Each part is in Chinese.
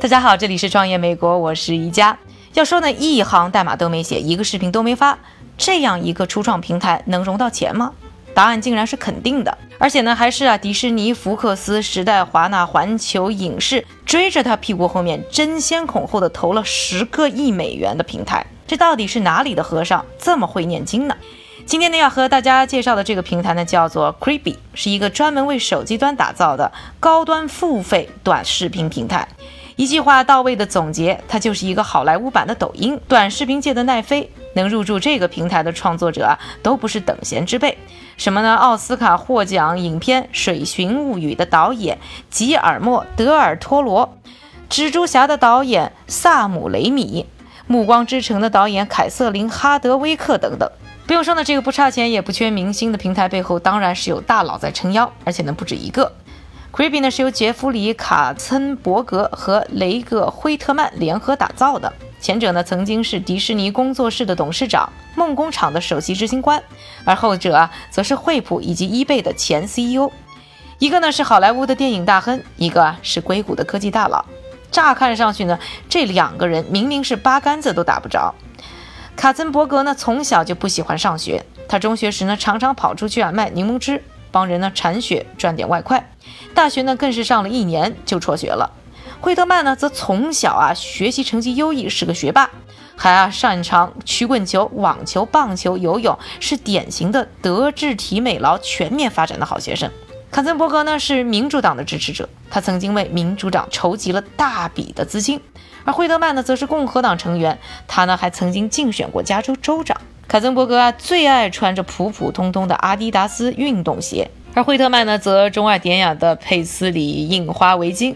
大家好，这里是创业美国，我是宜家。要说呢，一行代码都没写，一个视频都没发，这样一个初创平台能融到钱吗？答案竟然是肯定的，而且呢，还是啊，迪士尼、福克斯、时代华纳、环球影视追着他屁股后面争先恐后的投了十个亿美元的平台。这到底是哪里的和尚这么会念经呢？今天呢，要和大家介绍的这个平台呢，叫做 Creepy，是一个专门为手机端打造的高端付费短视频平台。一句话到位的总结，它就是一个好莱坞版的抖音，短视频界的奈飞。能入驻这个平台的创作者啊，都不是等闲之辈。什么呢？奥斯卡获奖影片《水寻物语》的导演吉尔莫·德尔托罗，蜘蛛侠的导演萨姆·雷米，《暮光之城》的导演凯瑟琳·哈德威克等等。不用说呢，这个不差钱也不缺明星的平台背后，当然是有大佬在撑腰，而且呢不止一个。Creepy 呢是由杰弗里·卡森伯格和雷格·惠特曼联合打造的。前者呢曾经是迪士尼工作室的董事长、梦工厂的首席执行官，而后者啊则是惠普以及 eBay 的前 CEO。一个呢是好莱坞的电影大亨，一个是硅谷的科技大佬。乍看上去呢，这两个人明明是八竿子都打不着。卡森伯格呢从小就不喜欢上学，他中学时呢常常跑出去啊卖柠檬汁，帮人呢铲雪赚点外快。大学呢更是上了一年就辍学了。惠特曼呢则从小啊学习成绩优异，是个学霸，还啊擅长曲棍球、网球、棒球、游泳，是典型的德智体美劳全面发展的好学生。卡森伯格呢是民主党的支持者，他曾经为民主党筹集了大笔的资金，而惠特曼呢则是共和党成员，他呢还曾经竞选过加州州长。卡森伯格啊最爱穿着普普通通的阿迪达斯运动鞋。而惠特曼呢，则钟爱典雅的佩斯里印花围巾。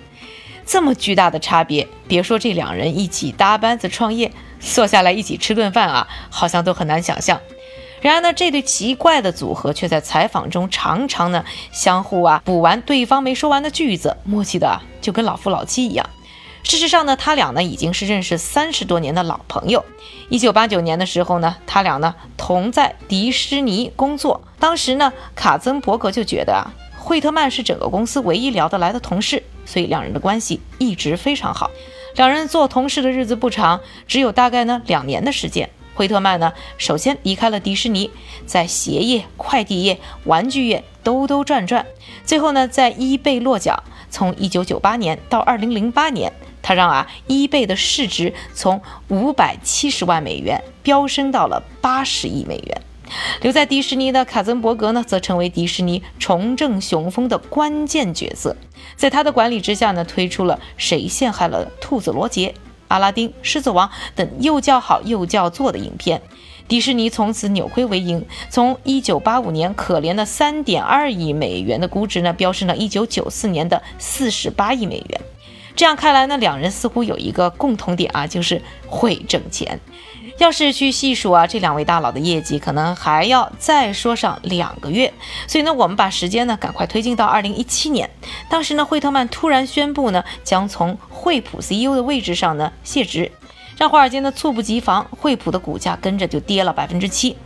这么巨大的差别，别说这两人一起搭班子创业，坐下来一起吃顿饭啊，好像都很难想象。然而呢，这对奇怪的组合却在采访中常常呢相互啊补完对方没说完的句子，默契的就跟老夫老妻一样。事实上呢，他俩呢已经是认识三十多年的老朋友。一九八九年的时候呢，他俩呢同在迪士尼工作。当时呢，卡曾伯格就觉得啊，惠特曼是整个公司唯一聊得来的同事，所以两人的关系一直非常好。两人做同事的日子不长，只有大概呢两年的时间。惠特曼呢，首先离开了迪士尼，在鞋业、快递业、玩具业兜兜转转，最后呢，在伊贝落脚。从一九九八年到二零零八年。他让啊，伊贝的市值从五百七十万美元飙升到了八十亿美元。留在迪士尼的卡森伯格呢，则成为迪士尼重振雄风的关键角色。在他的管理之下呢，推出了《谁陷害了兔子罗杰》《阿拉丁》《狮子王》等又叫好又叫座的影片。迪士尼从此扭亏为盈，从一九八五年可怜的三点二亿美元的估值呢，飙升到一九九四年的四十八亿美元。这样看来呢，两人似乎有一个共同点啊，就是会挣钱。要是去细数啊，这两位大佬的业绩，可能还要再说上两个月。所以呢，我们把时间呢赶快推进到二零一七年，当时呢，惠特曼突然宣布呢，将从惠普 CEO 的位置上呢卸职，让华尔街呢猝不及防，惠普的股价跟着就跌了百分之七。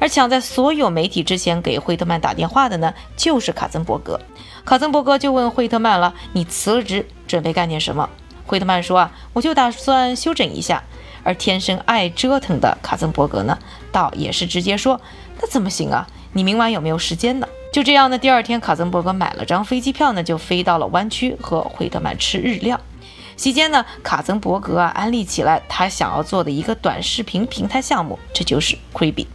而抢在所有媒体之前给惠特曼打电话的呢，就是卡森伯格。卡森伯格就问惠特曼了：“你辞了职，准备干点什么？”惠特曼说：“啊，我就打算休整一下。”而天生爱折腾的卡森伯格呢，倒也是直接说：“那怎么行啊？你明晚有没有时间呢？”就这样呢，第二天卡森伯格买了张飞机票呢，就飞到了湾区和惠特曼吃日料。期间呢，卡森伯格啊安利起来他想要做的一个短视频平台项目，这就是 Creepy。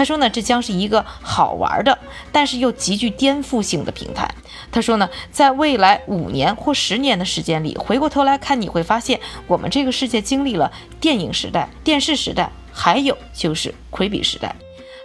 他说呢，这将是一个好玩的，但是又极具颠覆性的平台。他说呢，在未来五年或十年的时间里，回过头来看，你会发现我们这个世界经历了电影时代、电视时代，还有就是魁比时代。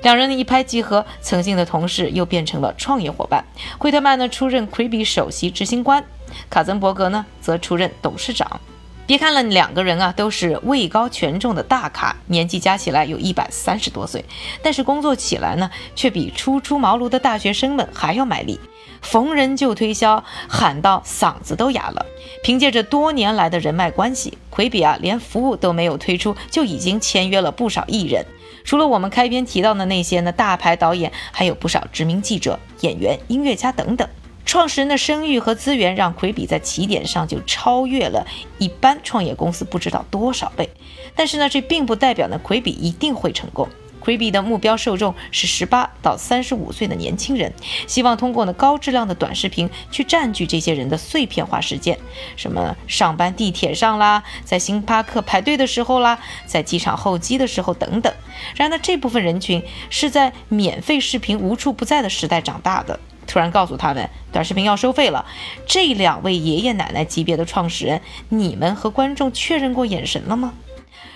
两人的一拍即合，曾经的同事又变成了创业伙伴。惠特曼呢出任魁比首席执行官，卡森伯格呢则出任董事长。别看了两个人啊，都是位高权重的大咖，年纪加起来有一百三十多岁，但是工作起来呢，却比初出茅庐的大学生们还要卖力，逢人就推销，喊到嗓子都哑了。凭借着多年来的人脉关系，魁比啊，连服务都没有推出，就已经签约了不少艺人。除了我们开篇提到的那些呢，大牌导演，还有不少知名记者、演员、音乐家等等。创始人的声誉和资源让奎比在起点上就超越了一般创业公司不知道多少倍。但是呢，这并不代表呢奎比一定会成功。奎比的目标受众是十八到三十五岁的年轻人，希望通过呢高质量的短视频去占据这些人的碎片化时间，什么上班地铁上啦，在星巴克排队的时候啦，在机场候机的时候等等。然而呢，这部分人群是在免费视频无处不在的时代长大的，突然告诉他们短视频要收费了，这两位爷爷奶奶级别的创始人，你们和观众确认过眼神了吗？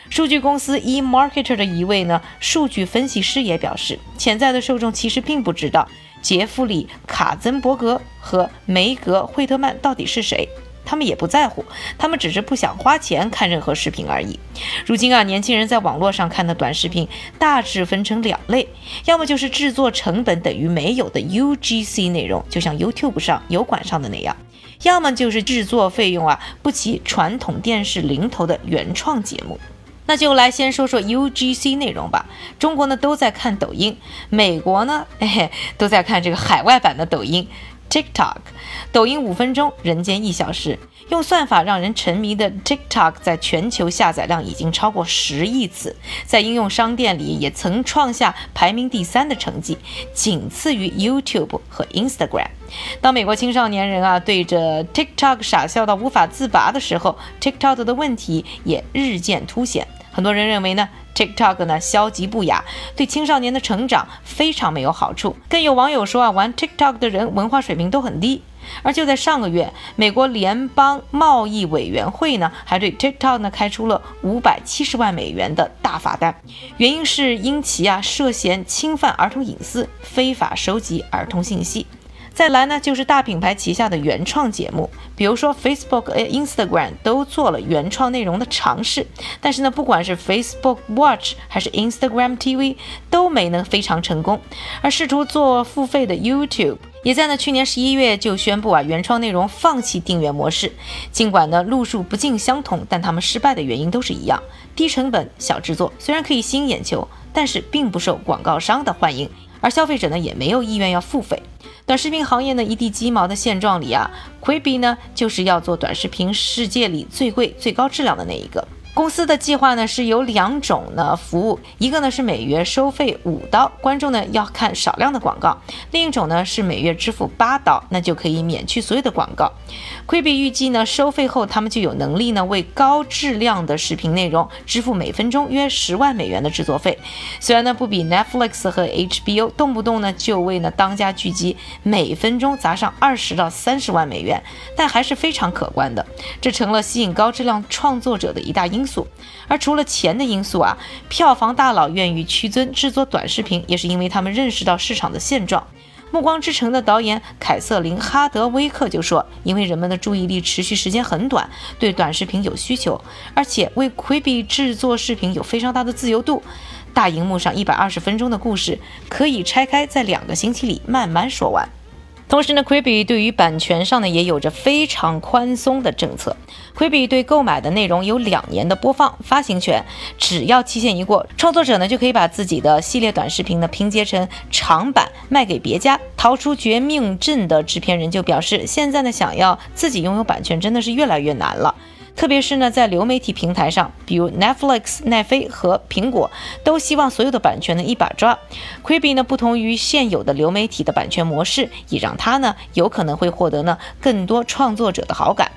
数据公司 eMarketer 的一位呢数据分析师也表示，潜在的受众其实并不知道杰弗里·卡森伯格和梅格·惠特曼到底是谁，他们也不在乎，他们只是不想花钱看任何视频而已。如今啊，年轻人在网络上看的短视频大致分成两类，要么就是制作成本等于没有的 UGC 内容，就像 YouTube 上油管上的那样；要么就是制作费用啊不及传统电视零头的原创节目。那就来先说说 UGC 内容吧。中国呢都在看抖音，美国呢，哎，都在看这个海外版的抖音 TikTok。抖音五分钟，人间一小时。用算法让人沉迷的 TikTok 在全球下载量已经超过十亿次，在应用商店里也曾创下排名第三的成绩，仅次于 YouTube 和 Instagram。当美国青少年人啊对着 TikTok 傻笑到无法自拔的时候，TikTok 的问题也日渐凸显。很多人认为呢，TikTok 呢消极不雅，对青少年的成长非常没有好处。更有网友说啊，玩 TikTok 的人文化水平都很低。而就在上个月，美国联邦贸易委员会呢还对 TikTok 呢开出了五百七十万美元的大罚单，原因是因其啊涉嫌侵犯儿童隐私，非法收集儿童信息。再来呢，就是大品牌旗下的原创节目，比如说 Facebook、Instagram 都做了原创内容的尝试，但是呢，不管是 Facebook Watch 还是 Instagram TV 都没能非常成功。而试图做付费的 YouTube 也在呢去年十一月就宣布啊，原创内容放弃订阅模式。尽管呢路数不尽相同，但他们失败的原因都是一样：低成本、小制作，虽然可以吸引眼球，但是并不受广告商的欢迎，而消费者呢也没有意愿要付费。短视频行业呢一地鸡毛的现状里啊，Quibi 呢就是要做短视频世界里最贵、最高质量的那一个。公司的计划呢是有两种呢服务，一个呢是每月收费五刀，观众呢要看少量的广告；另一种呢是每月支付八刀，那就可以免去所有的广告。Quibi 预计呢收费后，他们就有能力呢为高质量的视频内容支付每分钟约十万美元的制作费。虽然呢不比 Netflix 和 HBO 动不动呢就为呢当家剧集每分钟砸上二十到三十万美元，但还是非常可观的。这成了吸引高质量创作者的一大因素。素，而除了钱的因素啊，票房大佬愿意屈尊制作短视频，也是因为他们认识到市场的现状。《暮光之城》的导演凯瑟琳·哈德威克就说：“因为人们的注意力持续时间很短，对短视频有需求，而且为 Quibi 制作视频有非常大的自由度。大荧幕上一百二十分钟的故事，可以拆开在两个星期里慢慢说完。”同时呢，Quibi 对于版权上呢也有着非常宽松的政策。Quibi 对购买的内容有两年的播放发行权，只要期限一过，创作者呢就可以把自己的系列短视频呢拼接成长版卖给别家。逃出绝命镇的制片人就表示，现在呢想要自己拥有版权真的是越来越难了。特别是呢，在流媒体平台上，比如 Netflix、奈飞和苹果，都希望所有的版权呢一把抓。Quibi 呢，不同于现有的流媒体的版权模式，也让它呢有可能会获得呢更多创作者的好感。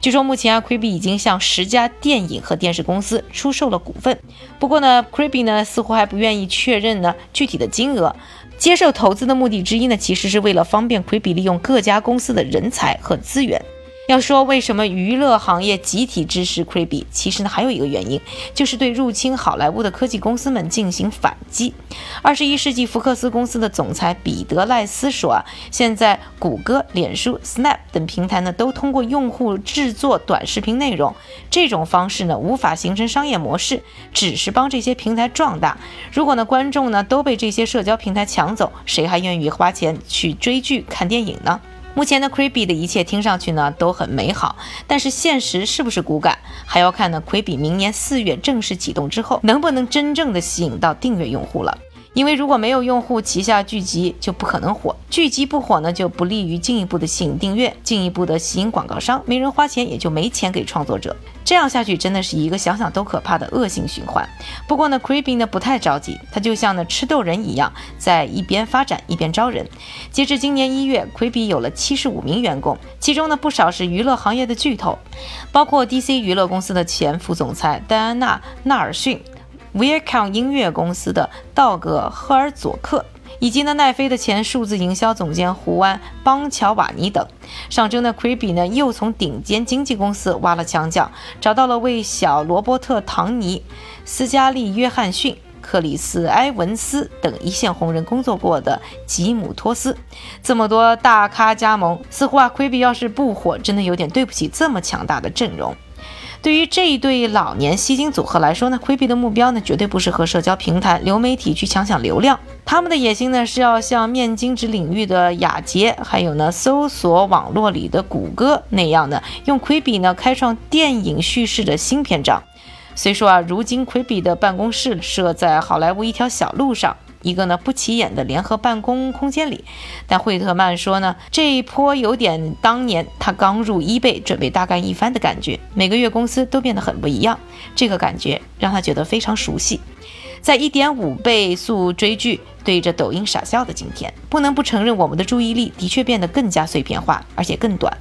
据说目前啊，Quibi 已经向十家电影和电视公司出售了股份。不过呢，Quibi 呢似乎还不愿意确认呢具体的金额。接受投资的目的之一呢，其实是为了方便 Quibi 利用各家公司的人才和资源。要说为什么娱乐行业集体支持 Quibi，其实呢还有一个原因，就是对入侵好莱坞的科技公司们进行反击。二十一世纪福克斯公司的总裁彼得赖斯说啊，现在谷歌、脸书、Snap 等平台呢都通过用户制作短视频内容，这种方式呢无法形成商业模式，只是帮这些平台壮大。如果呢观众呢都被这些社交平台抢走，谁还愿意花钱去追剧、看电影呢？目前呢，Quibi 的一切听上去呢都很美好，但是现实是不是骨感，还要看呢。Creepy 明年四月正式启动之后，能不能真正的吸引到订阅用户了？因为如果没有用户旗下剧集，就不可能火。剧集不火呢，就不利于进一步的吸引订阅，进一步的吸引广告商，没人花钱，也就没钱给创作者。这样下去，真的是一个想想都可怕的恶性循环。不过呢，Creepy 呢不太着急，他就像呢吃豆人一样，在一边发展一边招人。截至今年一月，Creepy 有了七十五名员工，其中呢不少是娱乐行业的巨头，包括 DC 娱乐公司的前副总裁戴安娜·纳尔逊。威尔康音乐公司的道格·赫尔佐克，以及呢奈飞的前数字营销总监胡安·邦乔瓦尼等。上周呢，Creepy 呢又从顶尖经纪公司挖了墙角，找到了为小罗伯特·唐尼、斯嘉丽·约翰逊、克里斯·埃文斯等一线红人工作过的吉姆·托斯。这么多大咖加盟，似乎啊，Creepy 要是不火，真的有点对不起这么强大的阵容。对于这一对老年吸金组合来说呢，Quibi 的目标呢，绝对不是和社交平台、流媒体去抢抢流量，他们的野心呢，是要像面巾纸领域的雅洁，还有呢，搜索网络里的谷歌那样的，用 Quibi 呢，开创电影叙事的新篇章。虽说啊，如今 Quibi 的办公室设在好莱坞一条小路上。一个呢不起眼的联合办公空间里，但惠特曼说呢，这一波有点当年他刚入 eBay 准备大干一番的感觉。每个月公司都变得很不一样，这个感觉让他觉得非常熟悉。在一点五倍速追剧、对着抖音傻笑的今天，不能不承认我们的注意力的确变得更加碎片化，而且更短。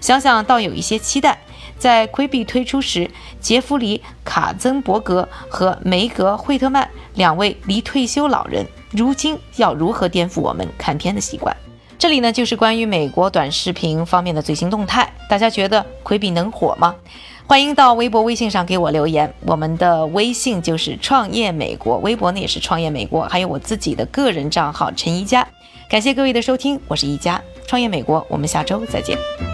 想想倒有一些期待。在 Quibi 推出时，杰弗里·卡曾伯格和梅格·惠特曼两位离退休老人，如今要如何颠覆我们看片的习惯？这里呢，就是关于美国短视频方面的最新动态。大家觉得 Quibi 能火吗？欢迎到微博、微信上给我留言。我们的微信就是创业美国，微博呢也是创业美国，还有我自己的个人账号陈一佳。感谢各位的收听，我是一佳，创业美国，我们下周再见。